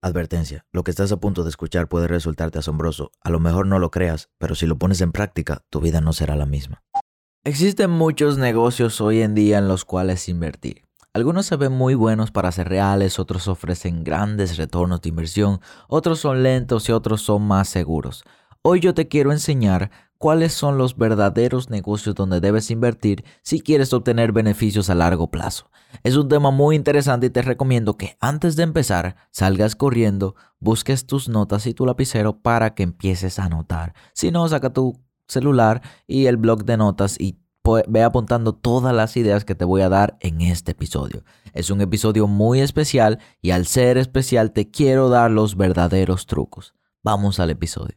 Advertencia, lo que estás a punto de escuchar puede resultarte asombroso. A lo mejor no lo creas, pero si lo pones en práctica, tu vida no será la misma. Existen muchos negocios hoy en día en los cuales invertir. Algunos se ven muy buenos para ser reales, otros ofrecen grandes retornos de inversión, otros son lentos y otros son más seguros. Hoy yo te quiero enseñar cuáles son los verdaderos negocios donde debes invertir si quieres obtener beneficios a largo plazo. Es un tema muy interesante y te recomiendo que antes de empezar salgas corriendo, busques tus notas y tu lapicero para que empieces a anotar. Si no, saca tu celular y el blog de notas y ve apuntando todas las ideas que te voy a dar en este episodio. Es un episodio muy especial y al ser especial te quiero dar los verdaderos trucos. Vamos al episodio.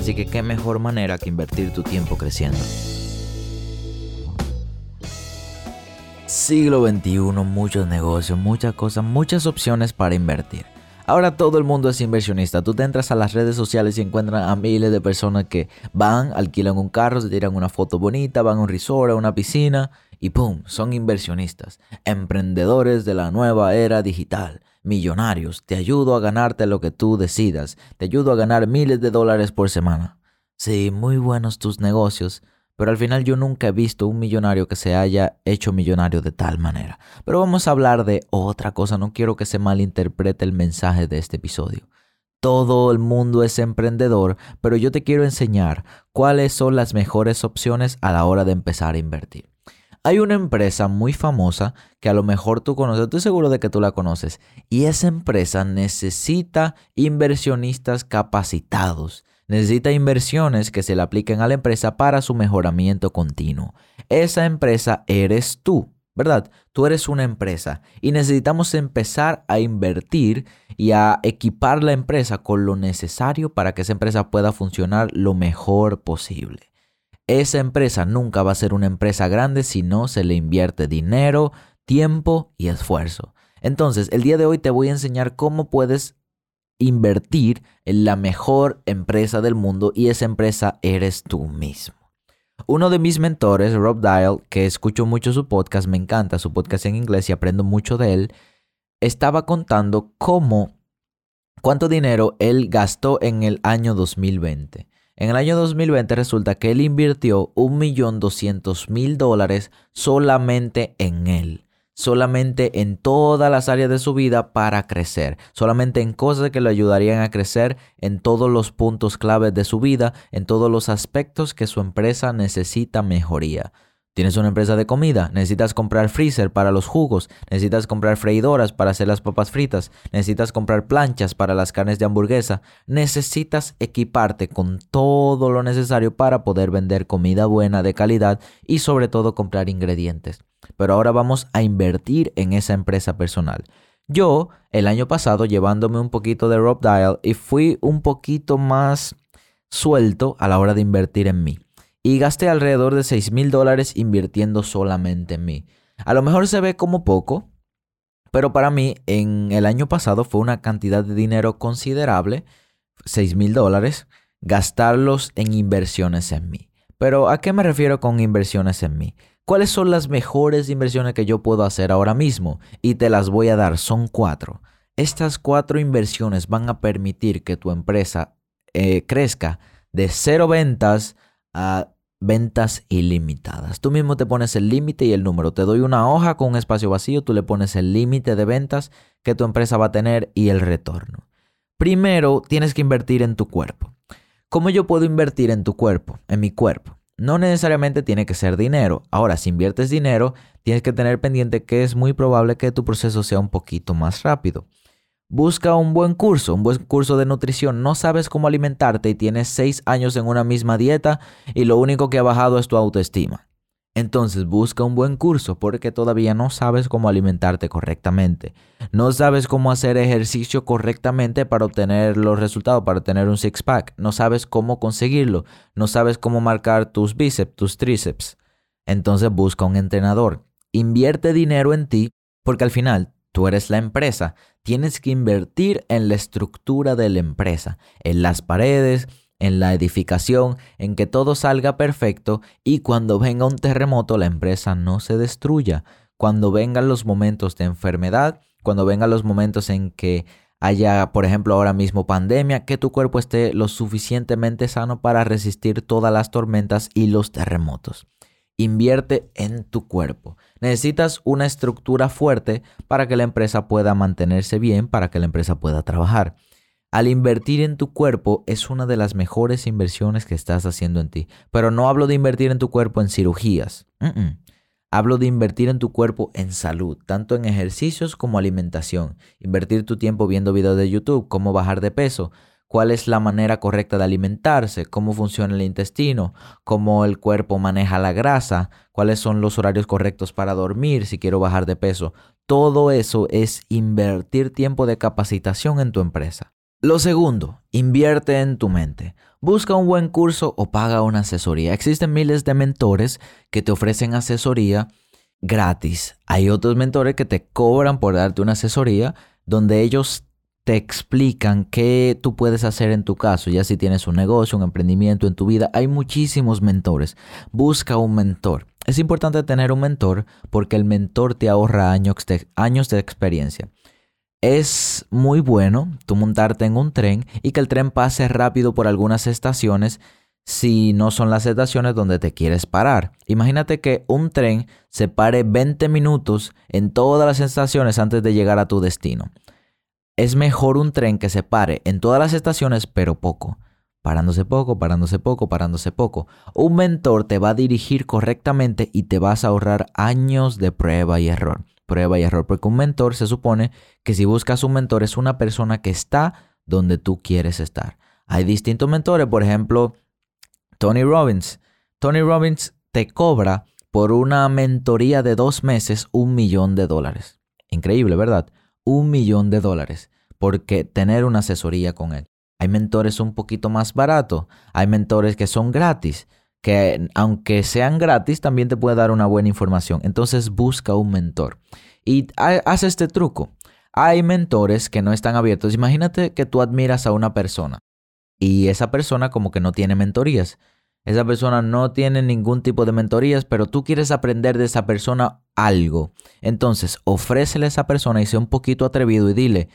Así que qué mejor manera que invertir tu tiempo creciendo. Siglo XXI, muchos negocios, muchas cosas, muchas opciones para invertir. Ahora todo el mundo es inversionista. Tú te entras a las redes sociales y encuentras a miles de personas que van, alquilan un carro, se tiran una foto bonita, van a un resort, a una piscina y ¡pum! Son inversionistas, emprendedores de la nueva era digital millonarios. Te ayudo a ganarte lo que tú decidas. Te ayudo a ganar miles de dólares por semana. Sí, muy buenos tus negocios, pero al final yo nunca he visto un millonario que se haya hecho millonario de tal manera. Pero vamos a hablar de otra cosa, no quiero que se malinterprete el mensaje de este episodio. Todo el mundo es emprendedor, pero yo te quiero enseñar cuáles son las mejores opciones a la hora de empezar a invertir. Hay una empresa muy famosa que a lo mejor tú conoces, estoy seguro de que tú la conoces, y esa empresa necesita inversionistas capacitados. Necesita inversiones que se le apliquen a la empresa para su mejoramiento continuo. Esa empresa eres tú, ¿verdad? Tú eres una empresa y necesitamos empezar a invertir y a equipar la empresa con lo necesario para que esa empresa pueda funcionar lo mejor posible esa empresa nunca va a ser una empresa grande si no se le invierte dinero, tiempo y esfuerzo. Entonces, el día de hoy te voy a enseñar cómo puedes invertir en la mejor empresa del mundo y esa empresa eres tú mismo. Uno de mis mentores, Rob Dial, que escucho mucho su podcast, me encanta su podcast en inglés y aprendo mucho de él, estaba contando cómo, cuánto dinero él gastó en el año 2020. En el año 2020 resulta que él invirtió 1.200.000 dólares solamente en él, solamente en todas las áreas de su vida para crecer, solamente en cosas que le ayudarían a crecer en todos los puntos claves de su vida, en todos los aspectos que su empresa necesita mejoría. Tienes una empresa de comida, necesitas comprar freezer para los jugos, necesitas comprar freidoras para hacer las papas fritas, necesitas comprar planchas para las carnes de hamburguesa, necesitas equiparte con todo lo necesario para poder vender comida buena de calidad y sobre todo comprar ingredientes. Pero ahora vamos a invertir en esa empresa personal. Yo, el año pasado, llevándome un poquito de Rob Dial y fui un poquito más suelto a la hora de invertir en mí y gasté alrededor de 6 mil dólares invirtiendo solamente en mí. A lo mejor se ve como poco, pero para mí en el año pasado fue una cantidad de dinero considerable, 6 mil dólares, gastarlos en inversiones en mí. Pero ¿a qué me refiero con inversiones en mí? ¿Cuáles son las mejores inversiones que yo puedo hacer ahora mismo? Y te las voy a dar, son cuatro. Estas cuatro inversiones van a permitir que tu empresa eh, crezca de cero ventas a ventas ilimitadas. Tú mismo te pones el límite y el número. Te doy una hoja con un espacio vacío, tú le pones el límite de ventas que tu empresa va a tener y el retorno. Primero, tienes que invertir en tu cuerpo. ¿Cómo yo puedo invertir en tu cuerpo? En mi cuerpo. No necesariamente tiene que ser dinero. Ahora, si inviertes dinero, tienes que tener pendiente que es muy probable que tu proceso sea un poquito más rápido. Busca un buen curso, un buen curso de nutrición. No sabes cómo alimentarte y tienes seis años en una misma dieta y lo único que ha bajado es tu autoestima. Entonces busca un buen curso porque todavía no sabes cómo alimentarte correctamente. No sabes cómo hacer ejercicio correctamente para obtener los resultados, para tener un six-pack. No sabes cómo conseguirlo. No sabes cómo marcar tus bíceps, tus tríceps. Entonces busca un entrenador. Invierte dinero en ti porque al final tú eres la empresa. Tienes que invertir en la estructura de la empresa, en las paredes, en la edificación, en que todo salga perfecto y cuando venga un terremoto la empresa no se destruya. Cuando vengan los momentos de enfermedad, cuando vengan los momentos en que haya, por ejemplo, ahora mismo pandemia, que tu cuerpo esté lo suficientemente sano para resistir todas las tormentas y los terremotos. Invierte en tu cuerpo. Necesitas una estructura fuerte para que la empresa pueda mantenerse bien, para que la empresa pueda trabajar. Al invertir en tu cuerpo es una de las mejores inversiones que estás haciendo en ti. Pero no hablo de invertir en tu cuerpo en cirugías. Hablo de invertir en tu cuerpo en salud, tanto en ejercicios como alimentación. Invertir tu tiempo viendo videos de YouTube, cómo bajar de peso, cuál es la manera correcta de alimentarse, cómo funciona el intestino, cómo el cuerpo maneja la grasa, cuáles son los horarios correctos para dormir si quiero bajar de peso. Todo eso es invertir tiempo de capacitación en tu empresa. Lo segundo, invierte en tu mente. Busca un buen curso o paga una asesoría. Existen miles de mentores que te ofrecen asesoría gratis. Hay otros mentores que te cobran por darte una asesoría donde ellos te explican qué tú puedes hacer en tu caso, ya si tienes un negocio, un emprendimiento en tu vida. Hay muchísimos mentores. Busca un mentor. Es importante tener un mentor porque el mentor te ahorra años de, experiencia. Es muy bueno tú montarte en un tren y que el tren pase rápido por algunas estaciones si no son las estaciones donde te quieres parar. Imagínate que un tren se pare 20 minutos en todas las estaciones antes de llegar a tu destino. Es mejor un tren que se pare en todas las estaciones pero poco. Parándose poco, parándose poco, parándose poco. Un mentor te va a dirigir correctamente y te vas a ahorrar años de prueba y error prueba y error, porque un mentor se supone que si buscas un mentor es una persona que está donde tú quieres estar. Hay distintos mentores, por ejemplo, Tony Robbins. Tony Robbins te cobra por una mentoría de dos meses un millón de dólares. Increíble, ¿verdad? Un millón de dólares porque tener una asesoría con él. Hay mentores un poquito más baratos, hay mentores que son gratis, que aunque sean gratis, también te puede dar una buena información. Entonces busca un mentor. Y haz este truco. Hay mentores que no están abiertos. Imagínate que tú admiras a una persona y esa persona como que no tiene mentorías. Esa persona no tiene ningún tipo de mentorías, pero tú quieres aprender de esa persona algo. Entonces, ofrécele a esa persona y sea un poquito atrevido y dile,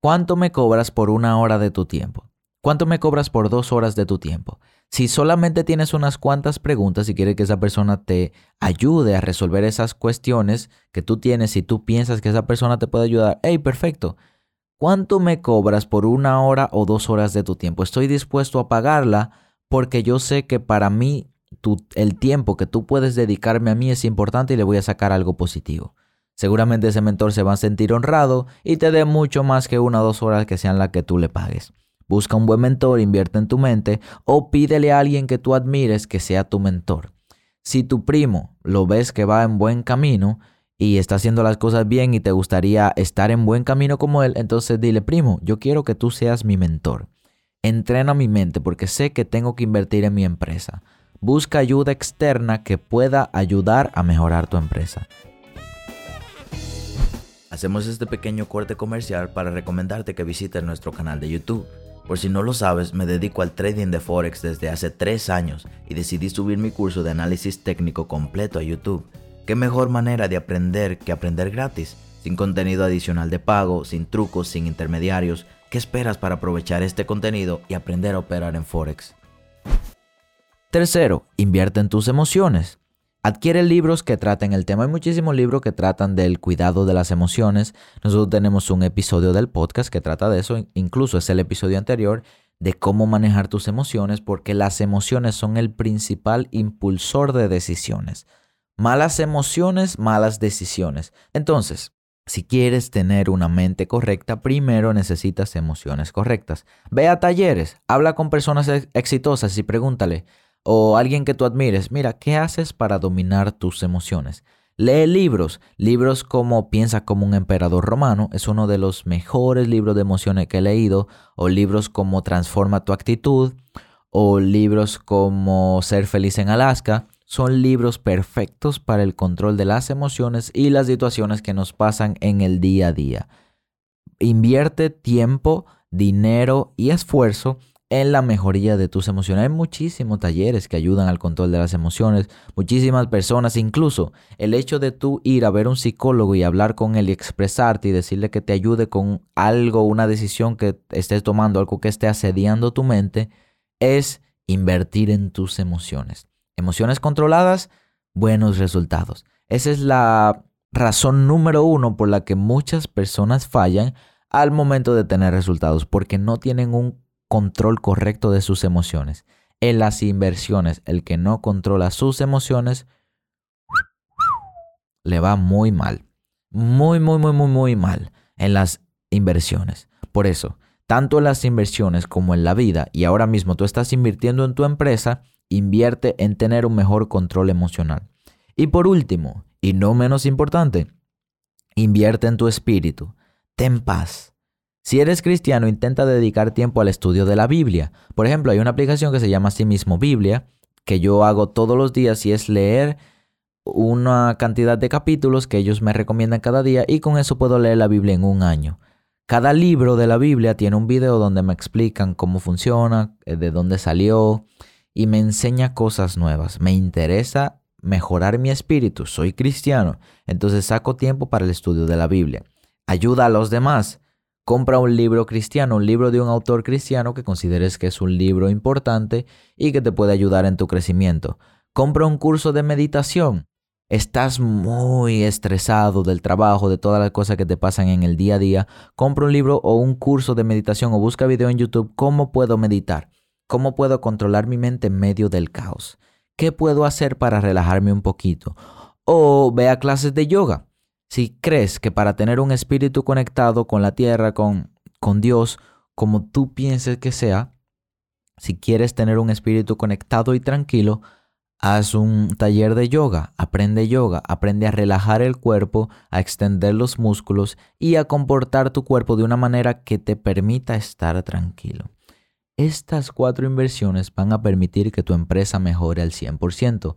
¿cuánto me cobras por una hora de tu tiempo? ¿Cuánto me cobras por dos horas de tu tiempo? Si solamente tienes unas cuantas preguntas y quieres que esa persona te ayude a resolver esas cuestiones que tú tienes y tú piensas que esa persona te puede ayudar, hey, perfecto. ¿Cuánto me cobras por una hora o dos horas de tu tiempo? Estoy dispuesto a pagarla porque yo sé que para mí el tiempo que tú puedes dedicarme a mí es importante y le voy a sacar algo positivo. Seguramente ese mentor se va a sentir honrado y te dé mucho más que una o dos horas que sean las que tú le pagues. Busca un buen mentor, invierte en tu mente o pídele a alguien que tú admires que sea tu mentor. Si tu primo lo ves que va en buen camino y está haciendo las cosas bien y te gustaría estar en buen camino como él, entonces dile, primo, yo quiero que tú seas mi mentor. Entrena mi mente porque sé que tengo que invertir en mi empresa. Busca ayuda externa que pueda ayudar a mejorar tu empresa. Hacemos este pequeño corte comercial para recomendarte que visites nuestro canal de YouTube por si no lo sabes, me dedico al trading de Forex desde hace 3 años y decidí subir mi curso de análisis técnico completo a YouTube. ¿Qué mejor manera de aprender que aprender gratis? Sin contenido adicional de pago, sin trucos, sin intermediarios. ¿Qué esperas para aprovechar este contenido y aprender a operar en Forex? Tercero, invierte en tus emociones. Adquiere libros que traten el tema. Hay muchísimos libros que tratan del cuidado de las emociones. Nosotros tenemos un episodio del podcast que trata de eso. Incluso es el episodio anterior de cómo manejar tus emociones porque las emociones son el principal impulsor de decisiones. Malas emociones, malas decisiones. Entonces, si quieres tener una mente correcta, primero necesitas emociones correctas. Ve a talleres, habla con personas exitosas y pregúntale, o alguien que tú admires, mira, ¿qué haces para dominar tus emociones? Lee libros, libros como Piensa como un emperador romano, es uno de los mejores libros de emociones que he leído, o libros como Transforma tu actitud, o libros como Ser feliz en Alaska, son libros perfectos para el control de las emociones y las situaciones que nos pasan en el día a día. Invierte tiempo, dinero y esfuerzo en la mejoría de tus emociones. Hay muchísimos talleres que ayudan al control de las emociones, muchísimas personas, incluso el hecho de tú ir a ver un psicólogo y hablar con él y expresarte y decirle que te ayude con algo, una decisión que estés tomando, algo que esté asediando tu mente, es invertir en tus emociones. Emociones controladas, buenos resultados. Esa es la razón número uno por la que muchas personas fallan al momento de tener resultados, porque no tienen un control correcto de sus emociones. En las inversiones, el que no controla sus emociones, le va muy mal. Muy, muy, muy, muy, muy mal en las inversiones. Por eso, tanto en las inversiones como en la vida, y ahora mismo tú estás invirtiendo en tu empresa, invierte en tener un mejor control emocional. Y por último, y no menos importante, invierte en tu espíritu. Ten paz. Si eres cristiano, intenta dedicar tiempo al estudio de la Biblia. Por ejemplo, hay una aplicación que se llama así mismo Biblia, que yo hago todos los días y es leer una cantidad de capítulos que ellos me recomiendan cada día y con eso puedo leer la Biblia en un año. Cada libro de la Biblia tiene un video donde me explican cómo funciona, eh, de dónde salió y me enseña cosas nuevas. Me interesa mejorar mi espíritu, soy cristiano, entonces saco tiempo para el estudio de la Biblia. Ayuda a los demás. Compra un libro cristiano, un libro de un autor cristiano que consideres que es un libro importante y que te puede ayudar en tu crecimiento. Compra un curso de meditación estás muy estresado del trabajo, de todas las cosas que te pasan en el día a día, compra un libro o un curso de meditación o busca video en YouTube, ¿cómo puedo meditar? ¿Cómo puedo controlar mi mente en medio del caos? ¿Qué puedo hacer para relajarme un poquito? O ve a clases de yoga. Si crees que para tener un espíritu conectado con la tierra, con, con Dios, como tú pienses que sea, si quieres tener un espíritu conectado y tranquilo, Haz un taller de yoga, aprende yoga, aprende a relajar el cuerpo, a extender los músculos y a comportar tu cuerpo de una manera que te permita estar tranquilo. Estas cuatro inversiones van a permitir que tu empresa mejore al 100%.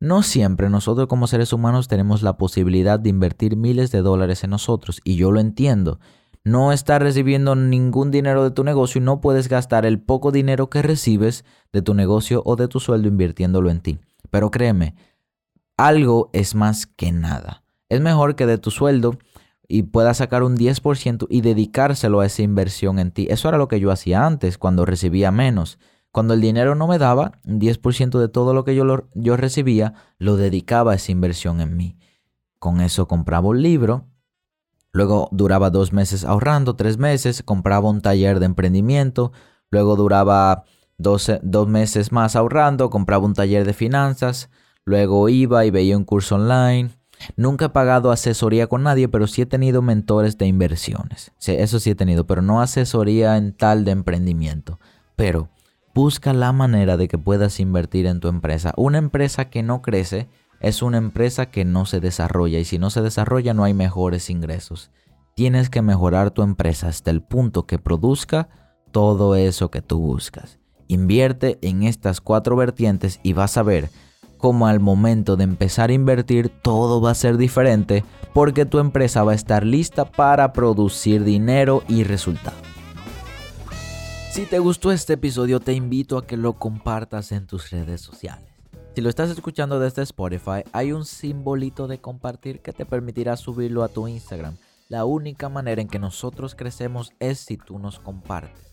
No siempre nosotros como seres humanos tenemos la posibilidad de invertir miles de dólares en nosotros y yo lo entiendo no estás recibiendo ningún dinero de tu negocio y no puedes gastar el poco dinero que recibes de tu negocio o de tu sueldo invirtiéndolo en ti. Pero créeme, algo es más que nada. Es mejor que de tu sueldo y puedas sacar un 10% y dedicárselo a esa inversión en ti. Eso era lo que yo hacía antes, cuando recibía menos. Cuando el dinero no me daba, un 10% de todo lo que yo, yo recibía lo dedicaba a esa inversión en mí. Con eso compraba un libro, Luego duraba dos meses ahorrando, tres meses, compraba un taller de emprendimiento. Luego duraba dos, meses más ahorrando, compraba un taller de finanzas. Luego iba y veía un curso online. Nunca he pagado asesoría con nadie, pero sí he tenido mentores de inversiones. Sí, eso sí he tenido, pero no asesoría en tal de emprendimiento. Pero busca la manera de que puedas invertir en tu empresa. Una empresa que no crece es una empresa que no se desarrolla y si no se desarrolla no hay mejores ingresos. Tienes que mejorar tu empresa hasta el punto que produzca todo eso que tú buscas. Invierte en estas cuatro vertientes y vas a ver cómo al momento de empezar a invertir todo va a ser diferente porque tu empresa va a estar lista para producir dinero y resultados. Si te gustó este episodio te invito a que lo compartas en tus redes sociales. Si lo estás escuchando desde Spotify, hay un simbolito de compartir que te permitirá subirlo a tu Instagram. La única manera en que nosotros crecemos es si tú nos compartes.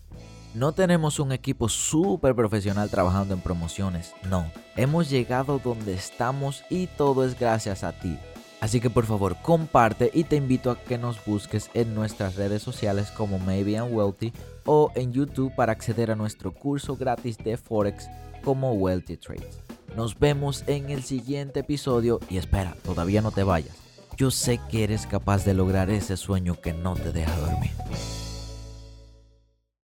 No tenemos un equipo súper profesional trabajando en promociones, no. Hemos llegado donde estamos y todo es gracias a ti. Así que por favor comparte y te invito a que nos busques en nuestras redes sociales como Maybe and Wealthy o en YouTube para acceder a nuestro curso gratis de Forex como Wealthy Trades. Nos vemos en el siguiente episodio y espera, todavía no te vayas. Yo sé que eres capaz de lograr ese sueño que no te deja dormir.